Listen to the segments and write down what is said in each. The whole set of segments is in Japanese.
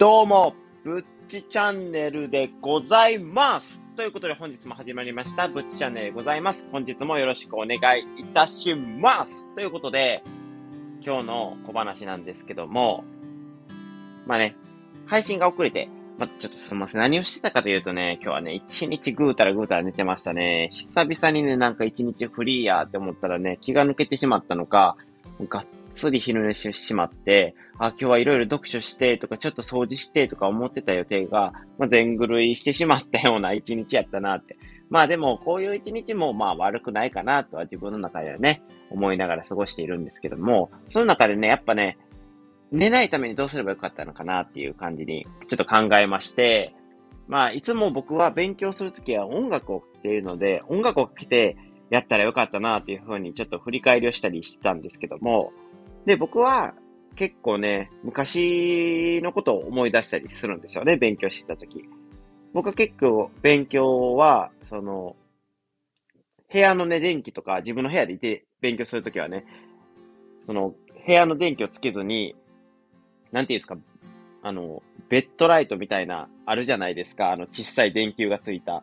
どうも、ぶっちチャンネルでございます。ということで本日も始まりました、ぶっちチャンネルでございます。本日もよろしくお願いいたします。ということで、今日の小話なんですけども、まあね、配信が遅れて、まずちょっとすみません。何をしてたかというとね、今日はね、一日ぐうたらぐうたら寝てましたね。久々にね、なんか一日フリーやって思ったらね、気が抜けてしまったのか、がっつり昼寝してしまって、あ、今日はいろいろ読書してとか、ちょっと掃除してとか思ってた予定が、まあ、全狂いしてしまったような一日やったなって。まあでも、こういう一日もまあ悪くないかなとは自分の中ではね、思いながら過ごしているんですけども、その中でね、やっぱね、寝ないためにどうすればよかったのかなっていう感じに、ちょっと考えまして、まあ、いつも僕は勉強するときは音楽を聴いているので、音楽を聴いてやったらよかったなっていうふうにちょっと振り返りをしたりしてたんですけども、で、僕は結構ね、昔のことを思い出したりするんですよね、勉強してた時。僕は結構勉強は、その、部屋のね、電気とか自分の部屋でいて勉強するときはね、その、部屋の電気をつけずに、なんていうんですか、あの、ベッドライトみたいな、あるじゃないですか、あの、小さい電球がついた、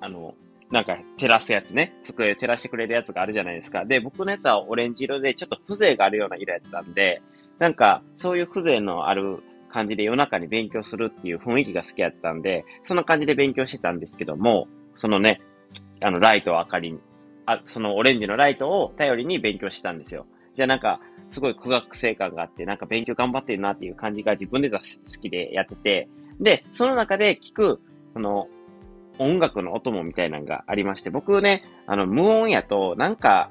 あの、なんか照らすやつね。机を照らしてくれるやつがあるじゃないですか。で、僕のやつはオレンジ色でちょっと風情があるような色やったんで、なんかそういう風情のある感じで夜中に勉強するっていう雰囲気が好きやったんで、そんな感じで勉強してたんですけども、そのね、あのライトを明かりに、あ、そのオレンジのライトを頼りに勉強してたんですよ。じゃあなんか、すごい苦学生感があって、なんか勉強頑張ってるなっていう感じが自分で好きでやってて、で、その中で聞く、その、音楽のお供みたいなのがありまして、僕ね、あの、無音やと、なんか、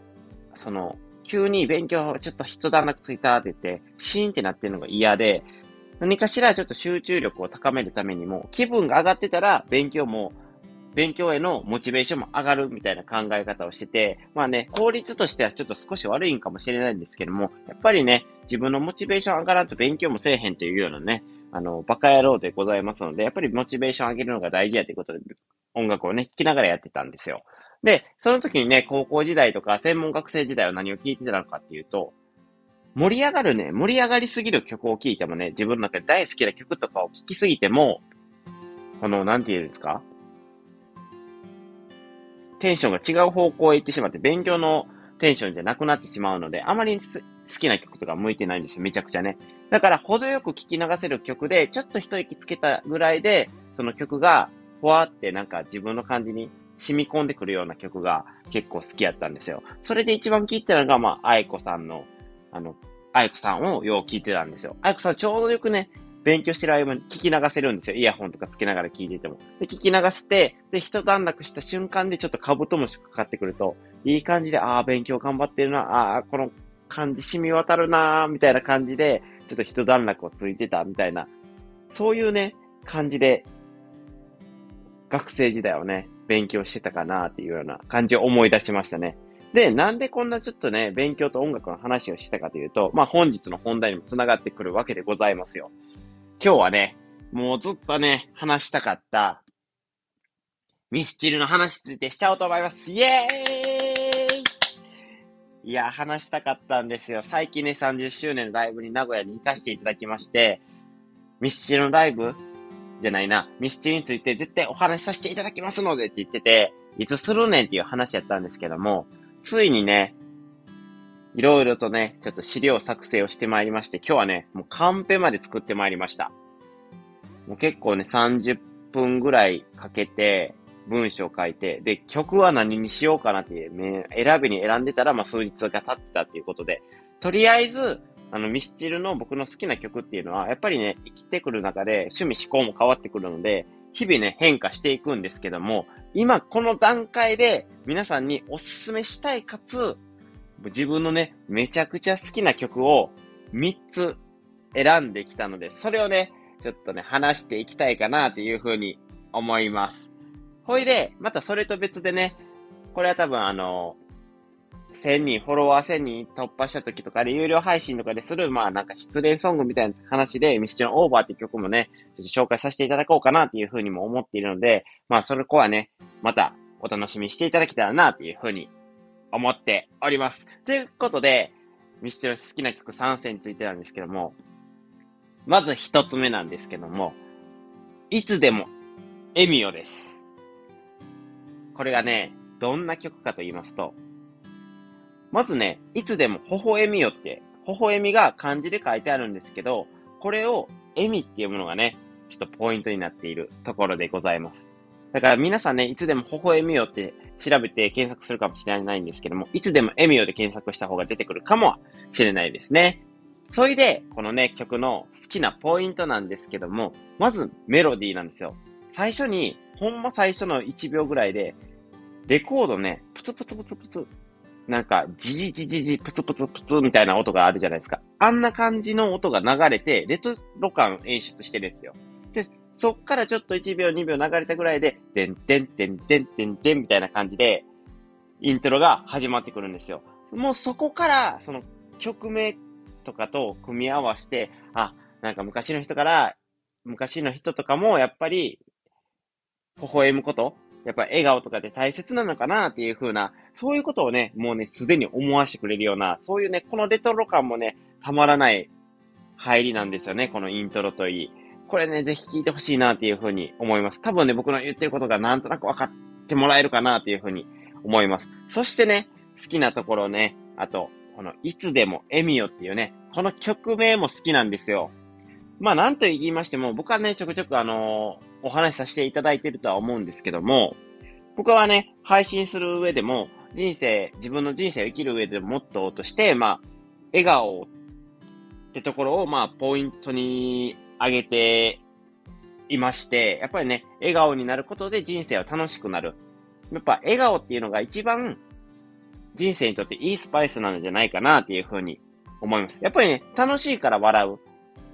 その、急に勉強ちょっと一段落ついたって言って、シーンってなってるのが嫌で、何かしらちょっと集中力を高めるためにも、気分が上がってたら、勉強も、勉強へのモチベーションも上がるみたいな考え方をしてて、まあね、効率としてはちょっと少し悪いんかもしれないんですけども、やっぱりね、自分のモチベーション上がらんと勉強もせえへんというようなね、あの、バカ野郎でございますので、やっぱりモチベーション上げるのが大事やということで、音楽をね、聴きながらやってたんですよ。で、その時にね、高校時代とか専門学生時代は何を聴いてたのかっていうと、盛り上がるね、盛り上がりすぎる曲を聴いてもね、自分の中で大好きな曲とかを聴きすぎても、この、なんて言うんですか？テンションが違う方向へ行ってしまって、勉強のテンションじゃなくなってしまうので、あまり好きな曲とか向いてないんですよ、めちゃくちゃね。だから、程よく聴き流せる曲で、ちょっと一息つけたぐらいで、その曲がふわってなんか自分の感じに染み込んでくるような曲が結構好きやったんですよ。それで一番聴いてたのが、まあ、愛子さんの、あの、愛子さんをよう聴いてたんですよ。愛子さんちょうどよくね、勉強してる間に聞き流せるんですよ。イヤホンとかつけながら聞いてても。で、聞き流して、で、一段落した瞬間でちょっとカブトムシかかってくると、いい感じで、ああ、勉強頑張ってるな、ああ、この感じ染み渡るな、みたいな感じで、ちょっと一段落をついてた、みたいな、そういうね、感じで学生時代をね、勉強してたかなっていうような感じを思い出しましたね。で、なんでこんなちょっとね、勉強と音楽の話をしたかというと、まあ本日の本題にも繋がってくるわけでございますよ。今日はね、もうずっとね、話したかった、ミスチルの話についてしちゃおうと思います。イエーイいや、話したかったんですよ。最近ね、30周年のライブに名古屋に行かせていただきまして、ミスチルのライブじゃないな、ミスチルについて絶対お話しさせていただきますのでって言ってて、いつするねんっていう話やったんですけども、ついにね、いろいろとね、ちょっと資料作成をしてまいりまして、今日はね、もうカンペまで作ってまいりました。もう結構ね、30分ぐらいかけて、文章を書いて、で、曲は何にしようかなっていう、選びに選んでたら、まあ、数日が経ってたっていうことで、とりあえず、あの、ミスチルの僕の好きな曲っていうのは、やっぱりね、生きてくる中で趣味思考も変わってくるので、日々ね、変化していくんですけども、今この段階で皆さんにおすすめしたいかつ、自分のね、めちゃくちゃ好きな曲を3つ選んできたので、それをね、ちょっとね、話していきたいかなっていうふうに思います。ほいで、またそれと別でね、これは多分あの、1000人、フォロワー1000人突破した時とかで、有料配信とかでする、まあなんか失恋ソングみたいな話で、ミスチルオーバーっていう曲もね、ちょっと紹介させていただこうかなっていうふうにも思っているので、まあそれこはね、またお楽しみしていただけたらなっていうふうに思っております。ということで、ミスチル好きな曲3選についてなんですけども、まず一つ目なんですけども、いつでもエミオです。これがね、どんな曲かと言いますと、まずね、いつでも微笑みよって、微笑みが漢字で書いてあるんですけど、これを笑みっていうものがね、ちょっとポイントになっているところでございます。だから皆さんね、いつでも微笑みよって調べて検索するかもしれないんですけども、いつでもエミオで検索した方が出てくるかもしれないですね。それで、このね、曲の好きなポイントなんですけども、まずメロディーなんですよ。最初に、ほんま最初の1秒ぐらいで、レコードね、プツプツプツプツ、なんか、ジジジジジ、プツプツプツみたいな音があるじゃないですか。あんな感じの音が流れて、レトロ感演出してるんですよ。で、そっからちょっと1秒2秒流れたぐらいで、てんてんてんてんてんてんみたいな感じで、イントロが始まってくるんですよ。もうそこから、その曲名とかと組み合わせて、あ、なんか昔の人から、昔の人とかもやっぱり、微笑むことやっぱ笑顔とかで大切なのかなっていう風な、そういうことをね、もうね、すでに思わせてくれるような、そういうね、このレトロ感もね、たまらない入りなんですよね、このイントロといい。これね、ぜひ聞いてほしいなっていう風に思います。多分ね、僕の言ってることがなんとなく分かってもらえるかなっていう風に思います。そしてね、好きなところね、あと、この、いつでもエミヨっていうね、この曲名も好きなんですよ。まあ、なんと言いましても、僕はね、ちょくちょくあの、お話しさせていただいてるとは思うんですけども、僕はね、配信する上でも、人生、自分の人生を生きる上でモットーとして、まあ、笑顔ってところを、まあ、ポイントに上げていまして、やっぱりね、笑顔になることで人生は楽しくなる。やっぱ笑顔っていうのが一番人生にとっていいスパイスなんじゃないかなっていうふうに思います。やっぱりね、楽しいから笑う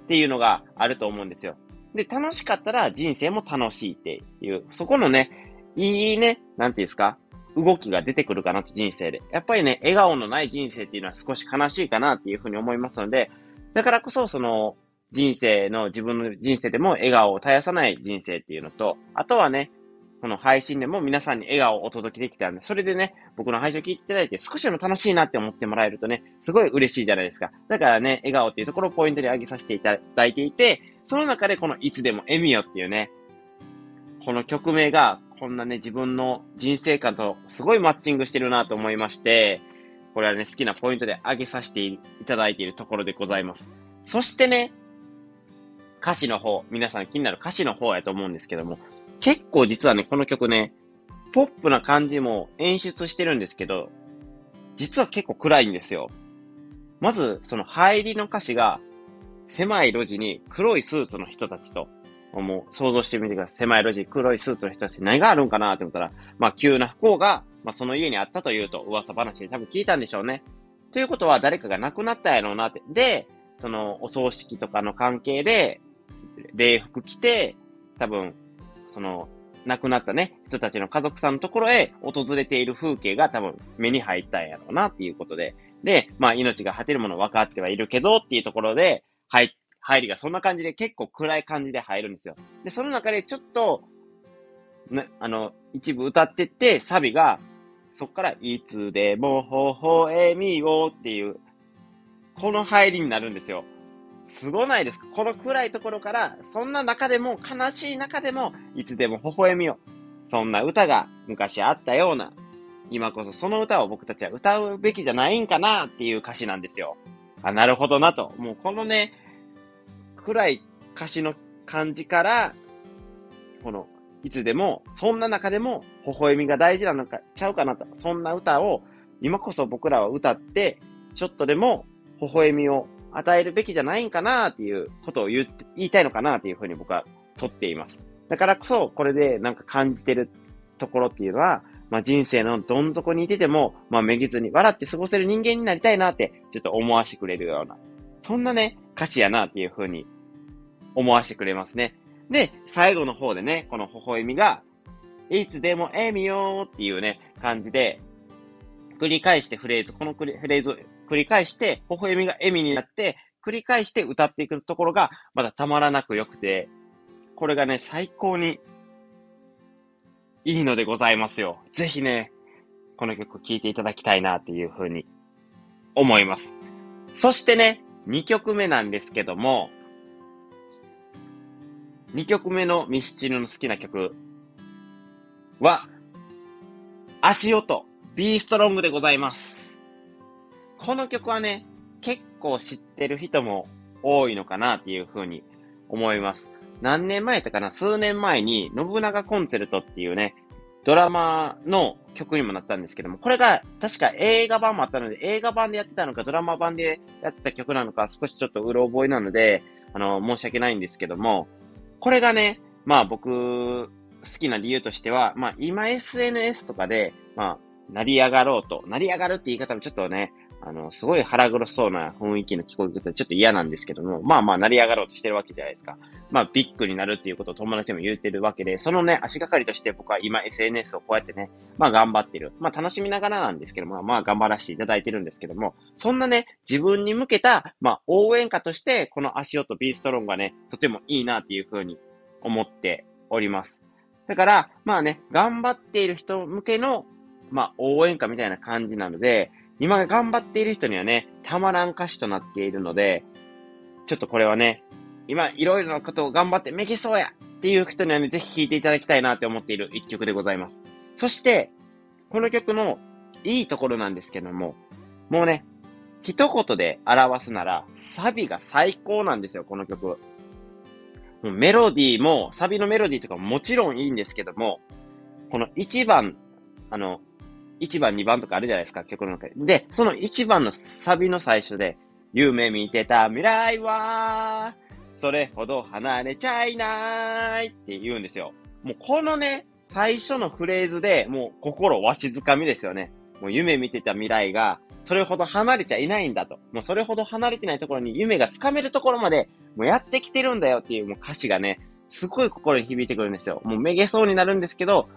っていうのがあると思うんですよ。で、楽しかったら人生も楽しいっていう、そこのね、いいね、なんていうんですか、動きが出てくるかなと人生で。やっぱりね、笑顔のない人生っていうのは少し悲しいかなっていうふうに思いますので、だからこそその人生の自分の人生でも笑顔を絶やさない人生っていうのと、あとはね、この配信でも皆さんに笑顔をお届けできたんで、それでね、僕の配信を聞いていただいて少しでも楽しいなって思ってもらえるとね、すごい嬉しいじゃないですか。だからね、笑顔っていうところをポイントに挙げさせていただいていて、その中でこのいつでもエミヨっていうね、この曲名がこんなね、自分の人生観とすごいマッチングしてるなと思いまして、これはね、好きなポイントで挙げさせていただいているところでございます。そしてね、歌詞の方、皆さん気になる歌詞の方やと思うんですけども、結構実はね、この曲ね、ポップな感じも演出してるんですけど、実は結構暗いんですよ。まず、その入りの歌詞が、狭い路地に黒いスーツの人たちと、もう想像してみてください。狭い路地、黒いスーツの人たち何があるんかなって思ったら、まあ急な不幸が、まあその家にあったというと噂話で多分聞いたんでしょうね。ということは誰かが亡くなったやろうなって。で、そのお葬式とかの関係で、礼服着て、多分その、亡くなったね、人たちの家族さんのところへ訪れている風景が多分目に入ったんやろうなっていうことで、で、まあ命が果てるもの分かってはいるけどっていうところで、入、入りがそんな感じで結構暗い感じで入るんですよ。で、その中でちょっと、ね、あの、一部歌ってって、サビが、そっから、いつでも微笑みをっていう、この入りになるんですよ。すごないですか？この暗いところから、そんな中でも、悲しい中でも、いつでも微笑みを。そんな歌が昔あったような、今こそその歌を僕たちは歌うべきじゃないんかなっていう歌詞なんですよ。あ、なるほどなと。もうこのね、暗い歌詞の感じから、この、いつでも、そんな中でも、微笑みが大事なのか、ちゃうかなと。そんな歌を、今こそ僕らは歌って、ちょっとでも、微笑みを与えるべきじゃないんかなっていうことを言言いたいのかなっていうふうに僕は取っています。だからこそ、これでなんか感じてるところっていうのは、まあ人生のどん底にいてても、まあめげずに笑って過ごせる人間になりたいなって、ちょっと思わせてくれるような、そんなね、歌詞やなっていうふうに思わせてくれますね。で、最後の方でね、この微笑みが、いつでもえみよーっていうね、感じで、繰り返してフレーズ、このフレーズ繰り返して、微笑みが笑みになって、繰り返して歌っていくところが、まだたまらなく良くて、これがね、最高にいいのでございますよ。ぜひね、この曲聴いていただきたいなっていうふうに思います。そしてね、2曲目なんですけども、2曲目のミスチルの好きな曲は、足音、ビーストロングでございます。この曲はね、結構知ってる人も多いのかなっていうふうに思います。何年前だかな？数年前に、信長コンセルトっていうね、ドラマの曲にもなったんですけども、これが確か映画版もあったので、映画版でやってたのか、ドラマ版でやってた曲なのか、少しちょっとうろ覚えなので、あの、申し訳ないんですけども、これがね、まあ僕、好きな理由としては、まあ今 SNS とかで、まあ、成り上がろうと、成り上がるって言い方もちょっとね、あの、すごい腹黒そうな雰囲気の聞こえ方ちょっと嫌なんですけども、まあまあ成り上がろうとしてるわけじゃないですか。まあビッグになるっていうことを友達も言ってるわけで、そのね、足がかりとして僕は今 SNS をこうやってね、まあ頑張ってる。まあ楽しみながらなんですけども、まあ頑張らせていただいてるんですけども、そんなね、自分に向けた、まあ応援歌として、この足音ビーストロンがね、とてもいいなっていうふうに思っております。だから、まあね、頑張っている人向けの、まあ応援歌みたいな感じなので、今頑張っている人にはね、たまらん歌詞となっているので、ちょっとこれはね、今いろいろなことを頑張ってめげそうやっていう人にはね、ぜひ聴いていただきたいなって思っている一曲でございます。そして、この曲のいいところなんですけども、もうね、一言で表すなら、サビが最高なんですよ、この曲。もうメロディーも、サビのメロディーとかももちろんいいんですけども、この一番、あの、1番、2番とかあるじゃないですか、曲の中で。で、その1番のサビの最初で、夢見てた未来は、それほど離れちゃいないって言うんですよ。もうこのね、最初のフレーズでもう心わしづかみですよね。もう夢見てた未来が、それほど離れちゃいないんだと。もうそれほど離れてないところに夢がつかめるところまで、もうやってきてるんだよっていうもう歌詞がね、すごい心に響いてくるんですよ。もうめげそうになるんですけど、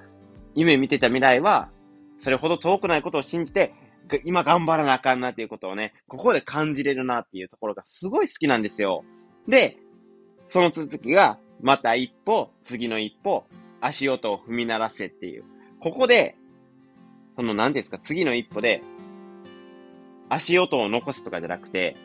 夢見てた未来は、それほど遠くないことを信じて、今頑張らなあかんなっていうことをね、ここで感じれるなっていうところがすごい好きなんですよ。で、その続きが、また一歩、次の一歩、足音を踏み鳴らせっていう。ここで、その何ですか、次の一歩で、足音を残すとかじゃなくて、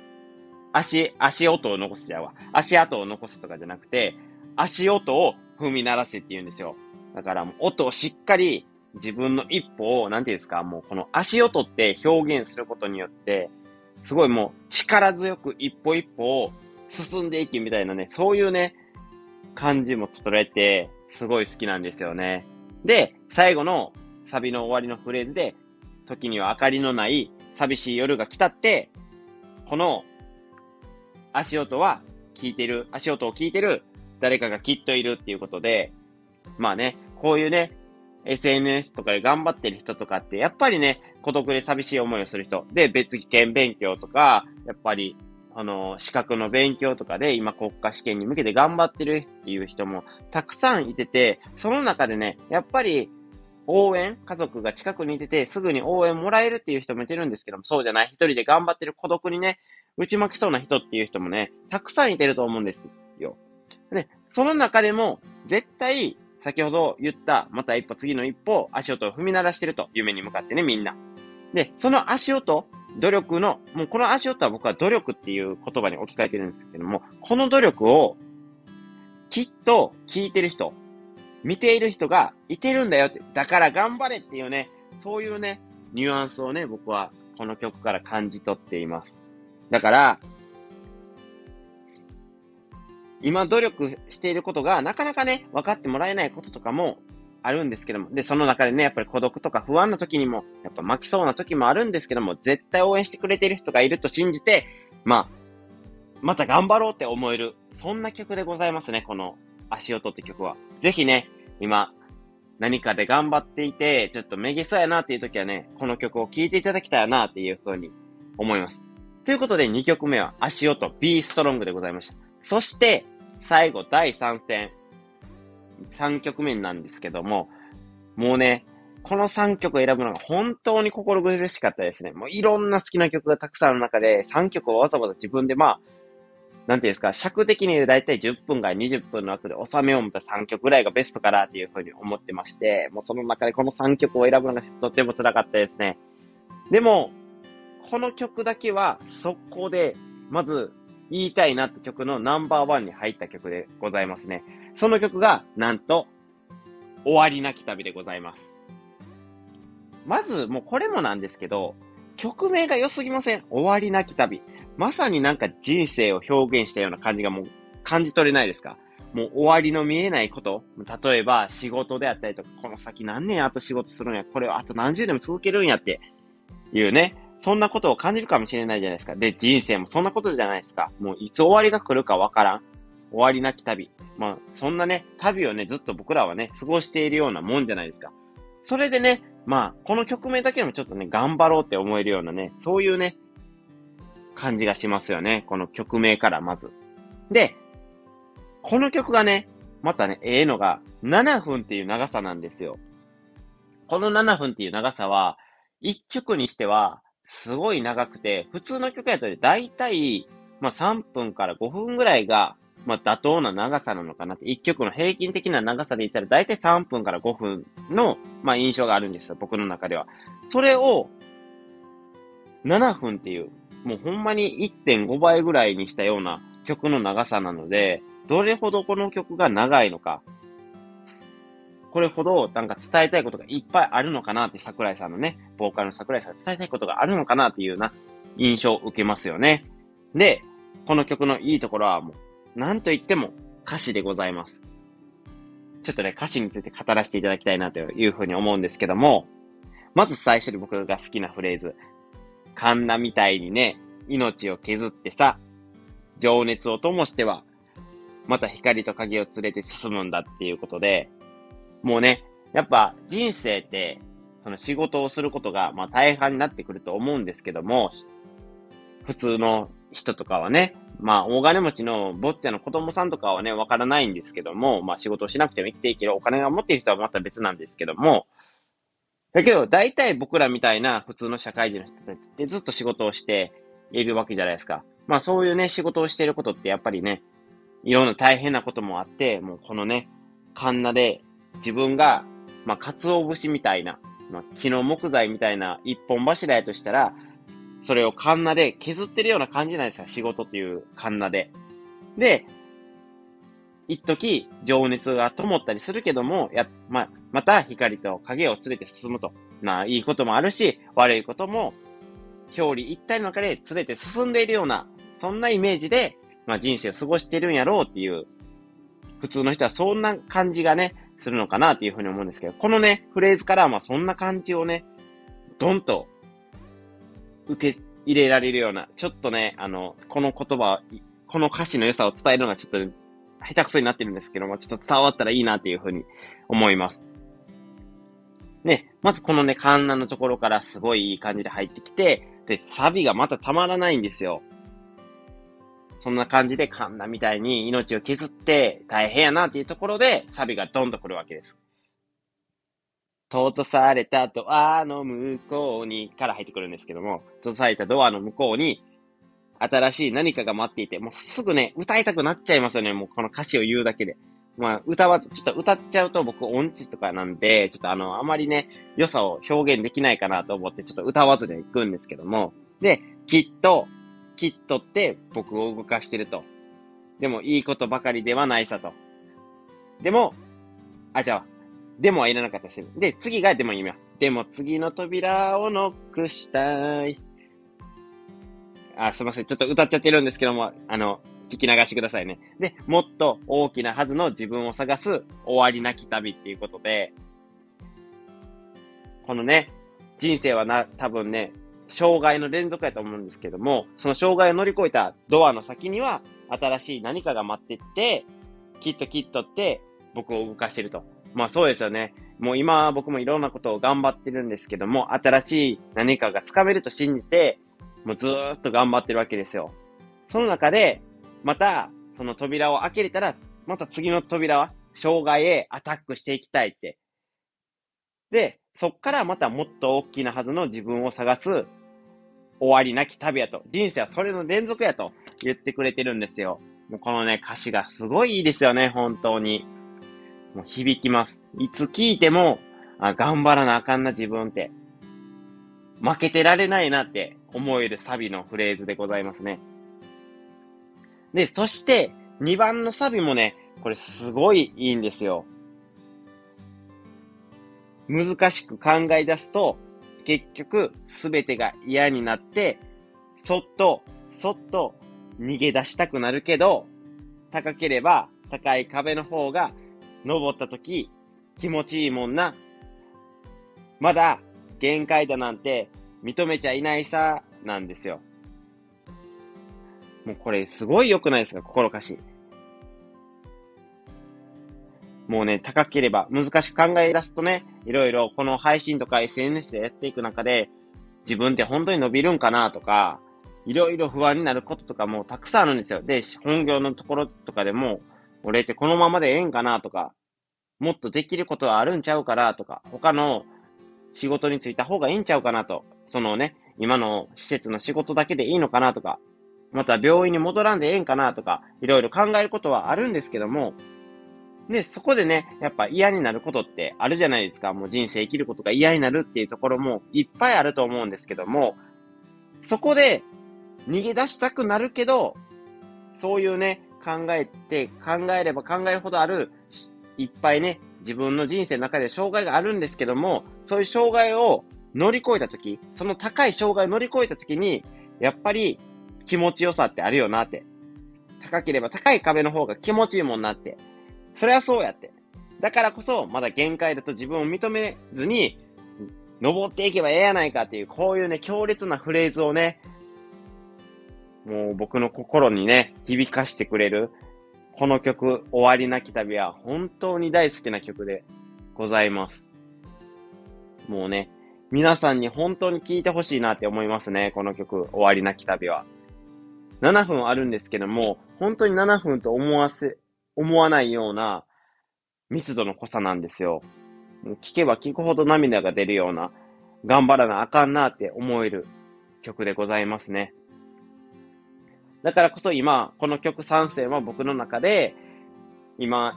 足、足音を残すじゃわ。足跡を残すとかじゃなくて、足音を踏み鳴らせって言うんですよ。だからもう音をしっかり自分の一歩を、なんていうんですか、もうこの足音って表現することによって、すごいもう力強く一歩一歩を進んでいくみたいなね、そういうね、感じも捉えて、すごい好きなんですよね。で、最後のサビの終わりのフレーズで、時には明かりのない寂しい夜が来たって、この足音は聞いてる、足音を聞いてる誰かがきっといるっていうことで、まあね、こういうね、SNS とかで頑張ってる人とかって、やっぱりね、孤独で寂しい思いをする人。で、別件勉強とか、やっぱり、あの、資格の勉強とかで、今国家試験に向けて頑張ってるっていう人もたくさんいてて、その中でね、やっぱり、応援、家族が近くにいてて、すぐに応援もらえるっていう人もいてるんですけども、そうじゃない、一人で頑張ってる孤独にね、打ち負けそうな人っていう人もね、たくさんいてると思うんですよ。ね、その中でも、絶対、先ほど言った、また一歩次の一歩、足音を踏み鳴らしてると、夢に向かってね、みんな。で、その足音、努力の、もうこの足音は僕は努力っていう言葉に置き換えてるんですけども、この努力を、きっと聞いてる人、見ている人がいてるんだよって、だから頑張れっていうね、そういうね、ニュアンスをね、僕はこの曲から感じ取っています。だから、今努力していることがなかなかね、分かってもらえないこととかもあるんですけども、で、その中でね、やっぱり孤独とか不安な時にも、やっぱ巻きそうな時もあるんですけども、絶対応援してくれてる人がいると信じて、まあ、また頑張ろうって思える、そんな曲でございますね、この足音って曲は。ぜひね、今、何かで頑張っていて、ちょっとめげそうやなっていう時はね、この曲を聴いていただきたいなっていうふうに思います。ということで2曲目は足音 B ストロングでございました。そして、最後、第3戦。3曲目なんですけども、もうね、この3曲選ぶのが本当に心苦しかったですね。もういろんな好きな曲がたくさんある中で、3曲をわざわざ自分でまあ、なんていうんですか、尺的に言うだいたい10分から20分の枠で収めようと3曲ぐらいがベストかなっていうふうに思ってまして、もうその中でこの3曲を選ぶのがとても辛かったですね。でも、この曲だけは速攻で、まず言いたいなって曲のナンバーワンに入った曲でございますね。その曲が、なんと、終わりなき旅でございます。まず、もうこれもなんですけど、曲名が良すぎません終わりなき旅。まさになんか人生を表現したような感じがもう感じ取れないですか？もう終わりの見えないこと。例えば仕事であったりとか、この先何年あと仕事するんや、これをあと何十年も続けるんやっていうね。そんなことを感じるかもしれないじゃないですか。で、人生もそんなことじゃないですか。もういつ終わりが来るかわからん。終わりなき旅。まあ、そんなね、旅をね、ずっと僕らはね、過ごしているようなもんじゃないですか。それでね、まあ、この曲名だけでもちょっとね、頑張ろうって思えるようなね、そういうね、感じがしますよね。この曲名からまず。で、この曲がね、またね、ええのが、7分っていう長さなんですよ。この7分っていう長さは、1曲にしては、すごい長くて、普通の曲やとだいたい、まあ3分から5分ぐらいが、まあ妥当な長さなのかなって、1曲の平均的な長さで言ったらだいたい3分から5分の、まあ印象があるんですよ、僕の中では。それを、7分っていう、もうほんまに1.5倍ぐらいにしたような曲の長さなので、どれほどこの曲が長いのか、これほどなんか伝えたいことがいっぱいあるのかなって桜井さんのね、ボーカルの桜井さん伝えたいことがあるのかなっていうような印象を受けますよね。で、この曲のいいところはもう、なんと言っても歌詞でございます。ちょっとね、歌詞について語らせていただきたいなというふうに思うんですけども、まず最初に僕が好きなフレーズ。カンナみたいにね、命を削ってさ、情熱を灯しては、また光と影を連れて進むんだっていうことで、もうね、やっぱ人生って、その仕事をすることが、まあ大半になってくると思うんですけども、普通の人とかはね、まあ大金持ちの坊ちゃんの子供さんとかはね、わからないんですけども、まあ仕事をしなくても生きていけるお金が持っている人はまた別なんですけども、だけど、大体僕らみたいな普通の社会人の人たちってずっと仕事をしているわけじゃないですか。まあそういうね、仕事をしていることってやっぱりね、いろんな大変なこともあって、もうこのね、カンナで自分が、まあ、鰹節みたいな、まあ、木の木材みたいな一本柱やとしたら、それをカンナで削ってるような感じなんですよ。仕事というカンナで。で、一時情熱が灯ったりするけども、や、ま、また光と影を連れて進むと。な、いいこともあるし、悪いことも、表裏一体の中で連れて進んでいるような、そんなイメージで、まあ、人生を過ごしてるんやろうっていう、普通の人はそんな感じがね、するのかなっていうふうに思うんですけど、このね、フレーズからはまあそんな感じをね、ドンと受け入れられるような、ちょっとね、あの、この言葉、この歌詞の良さを伝えるのがちょっと下手くそになってるんですけども、ちょっと伝わったらいいなっていうふうに思います。ね、まずこのね、カンナのところからすごいいい感じで入ってきて、で、サビがまたたまらないんですよ。そんな感じでカンナみたいに命を削って大変やなっていうところでサビがドンと来るわけです。閉ざされたドアの向こうにから入ってくるんですけども、閉ざされたドアの向こうに新しい何かが待っていて、もうすぐね、歌いたくなっちゃいますよね。もうこの歌詞を言うだけで。まあ、歌わず、ちょっと歌っちゃうと僕音痴とかなんで、ちょっとあの、あまりね、良さを表現できないかなと思って、ちょっと歌わずで行くんですけども。で、きっと、きっとって僕を動かしてると。でもいいことばかりではないさと。でも、あ、じゃあ、でもはいらなかったです。で、次がでもいいよ。でも次の扉をノックしたい。あ、すいません。ちょっと歌っちゃってるんですけども、あの、聞き流してくださいね。で、もっと大きなはずの自分を探す終わりなき旅っていうことで、このね、人生はな、多分ね、障害の連続やと思うんですけども、その障害を乗り越えたドアの先には、新しい何かが待ってって、きっときっとって僕を動かしてると。まあそうですよね。もう今僕もいろんなことを頑張ってるんですけども、新しい何かが掴めると信じて、もうずーっと頑張ってるわけですよ。その中で、また、その扉を開けれたら、また次の扉は、障害へアタックしていきたいって。で、そっからまたもっと大きなはずの自分を探す終わりなき旅やと。人生はそれの連続やと言ってくれてるんですよ。もうこのね、歌詞がすごいいいですよね、本当に。もう響きます。いつ聞いても、あ、頑張らなあかんな自分って。負けてられないなって思えるサビのフレーズでございますね。で、そして、2番のサビもね、これすごいいいんですよ。難しく考え出すと、結局、すべてが嫌になって、そっと、そっと逃げ出したくなるけど、高ければ高い壁の方が登った時気持ちいいもんな。まだ限界だなんて認めちゃいないさ、なんですよ。もうこれすごい良くないですか？心かし。もうね、高ければ難しく考え出すとね、いろいろこの配信とか SNS でやっていく中で、自分って本当に伸びるんかなとか、いろいろ不安になることとかもたくさんあるんですよ。で、本業のところとかでも、俺ってこのままでええんかなとか、もっとできることはあるんちゃうかなとか、他の仕事に就いた方がいいんちゃうかなと、そのね、今の施設の仕事だけでいいのかなとか、また病院に戻らんでええんかなとか、いろいろ考えることはあるんですけども、で、そこでね、やっぱ嫌になることってあるじゃないですか。もう人生生きることが嫌になるっていうところもいっぱいあると思うんですけども、そこで逃げ出したくなるけど、そういうね、考えて、考えれば考えるほどある、いっぱいね、自分の人生の中で障害があるんですけども、そういう障害を乗り越えたとき、その高い障害を乗り越えたときに、やっぱり気持ちよさってあるよなって。高ければ高い壁の方が気持ちいいもんなって。それはそうやって。だからこそ、まだ限界だと自分を認めずに、登っていけばええやないかっていう、こういうね、強烈なフレーズをね、もう僕の心にね、響かしてくれる、この曲、終わりなき旅は本当に大好きな曲でございます。もうね、皆さんに本当に聴いてほしいなって思いますね、この曲、終わりなき旅は。7分あるんですけども、本当に7分と思わせ、思わないような密度の濃さなんですよ。聞けば聞くほど涙が出るような、頑張らなあかんなって思える曲でございますね。だからこそ今、この曲参戦は僕の中で、今、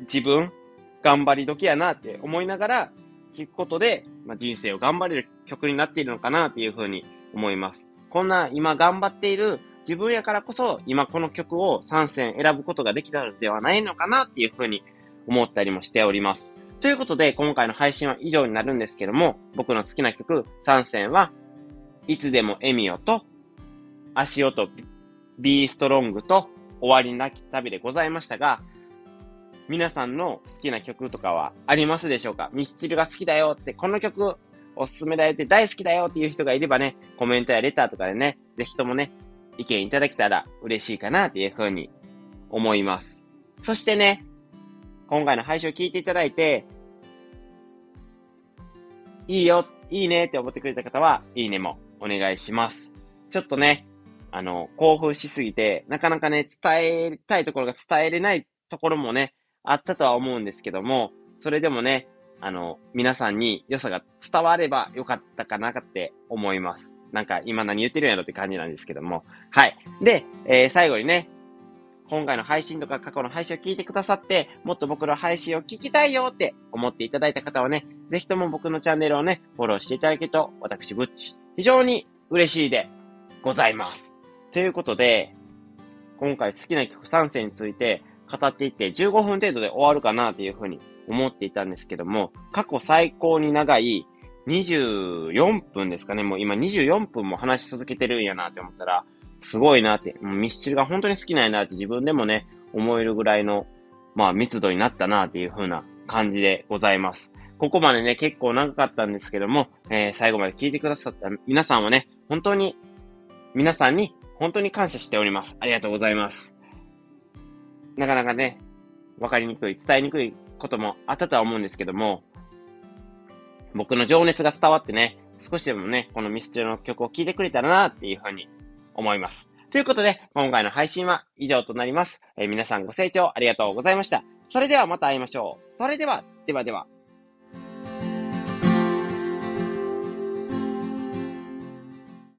自分、頑張り時やなって思いながら聴くことで、まあ、人生を頑張れる曲になっているのかなっていうふうに思います。こんな今頑張っている自分やからこそ、今この曲を参戦選ぶことができたのではないのかなっていうふうに思ったりもしております。ということで、今回の配信は以上になるんですけども、僕の好きな曲、参戦は、いつでもエミオと、足音、ビーストロングと終わりなき旅でございましたが、皆さんの好きな曲とかはありますでしょうか？ミスチルが好きだよって、この曲おすすめだよって大好きだよっていう人がいればね、コメントやレターとかでね、ぜひともね、意見いただけたら嬉しいかなっていうふうに思います。そしてね、今回の配信を聞いていただいて、いいよ、いいねって思ってくれた方は、いいねもお願いします。ちょっとね、あの、興奮しすぎて、なかなかね、伝えたいところが伝えれないところもね、あったとは思うんですけども、それでもね、あの、皆さんに良さが伝わればよかったかなって思います。なんか今何言ってるんやろって感じなんですけども。はい。で、えー、最後にね、今回の配信とか過去の配信を聞いてくださって、もっと僕の配信を聞きたいよって思っていただいた方はね、ぜひとも僕のチャンネルをね、フォローしていただけると、私、ぶっち、非常に嬉しいでございます。ということで、今回好きな曲3選について語っていって15分程度で終わるかなというふうに思っていたんですけども、過去最高に長い24分ですかね。もう今24分も話し続けてるんやなって思ったら、すごいなって、もうミスチルが本当に好きなんやなって自分でもね、思えるぐらいの、まあ密度になったなっていう風な感じでございます。ここまでね、結構長かったんですけども、えー、最後まで聞いてくださった皆さんはね、本当に、皆さんに本当に感謝しております。ありがとうございます。なかなかね、わかりにくい、伝えにくいこともあったとは思うんですけども、僕の情熱が伝わってね、少しでもね、このミスチルの曲を聴いてくれたらなっていうふうに思います。ということで、今回の配信は以上となります。えー、皆さんご清聴ありがとうございました。それではまた会いましょう。それでは、ではでは。